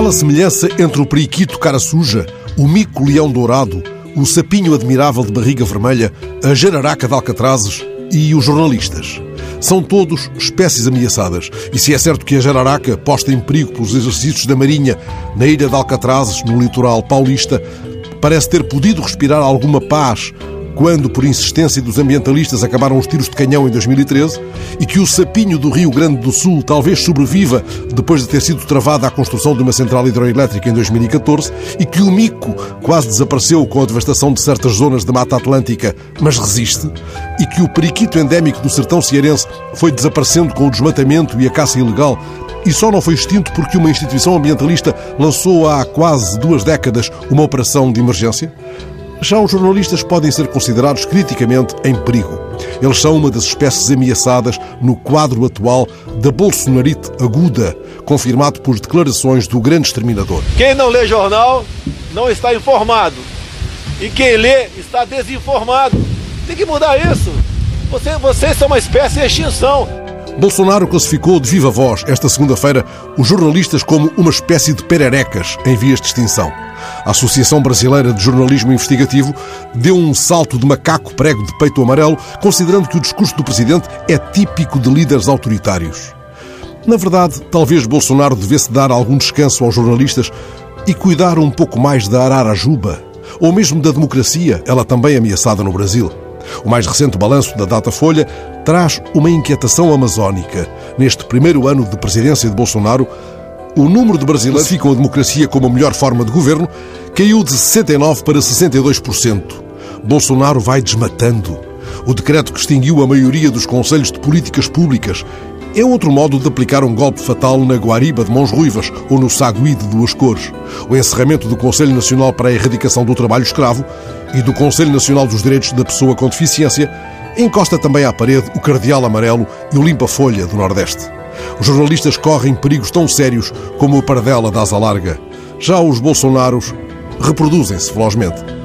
aquela semelhança entre o periquito cara suja, o mico-leão dourado, o sapinho admirável de barriga vermelha, a jararaca de alcatrazes e os jornalistas. São todos espécies ameaçadas. E se é certo que a jararaca, posta em perigo pelos exercícios da Marinha na ilha de Alcatrazes, no litoral paulista, parece ter podido respirar alguma paz quando, por insistência dos ambientalistas, acabaram os tiros de canhão em 2013 e que o sapinho do Rio Grande do Sul talvez sobreviva depois de ter sido travada a construção de uma central hidroelétrica em 2014 e que o mico quase desapareceu com a devastação de certas zonas da Mata Atlântica, mas resiste, e que o periquito endémico do sertão cearense foi desaparecendo com o desmatamento e a caça ilegal e só não foi extinto porque uma instituição ambientalista lançou há quase duas décadas uma operação de emergência? Já os jornalistas podem ser considerados criticamente em perigo. Eles são uma das espécies ameaçadas no quadro atual da bolsonarite aguda, confirmado por declarações do grande exterminador. Quem não lê jornal não está informado. E quem lê está desinformado. Tem que mudar isso. Você, vocês são uma espécie em extinção. Bolsonaro classificou de viva voz esta segunda-feira os jornalistas como uma espécie de pererecas em vias de extinção. A Associação Brasileira de Jornalismo Investigativo deu um salto de macaco prego de peito amarelo, considerando que o discurso do presidente é típico de líderes autoritários. Na verdade, talvez Bolsonaro devesse dar algum descanso aos jornalistas e cuidar um pouco mais da Ararajuba, ou mesmo da democracia, ela também ameaçada no Brasil. O mais recente balanço da Datafolha traz uma inquietação amazónica. Neste primeiro ano de presidência de Bolsonaro, o número de brasileiros que ficam a democracia como a melhor forma de governo caiu de 69% para 62%. Bolsonaro vai desmatando. O decreto que extinguiu a maioria dos conselhos de políticas públicas é outro modo de aplicar um golpe fatal na Guariba de Mãos Ruivas ou no Sagui de Duas Cores. O encerramento do Conselho Nacional para a Erradicação do Trabalho Escravo e do Conselho Nacional dos Direitos da Pessoa com Deficiência encosta também à parede o Cardeal Amarelo e o Limpa-Folha do Nordeste. Os jornalistas correm perigos tão sérios como a pardela da asa larga. Já os bolsonaros reproduzem-se velozmente.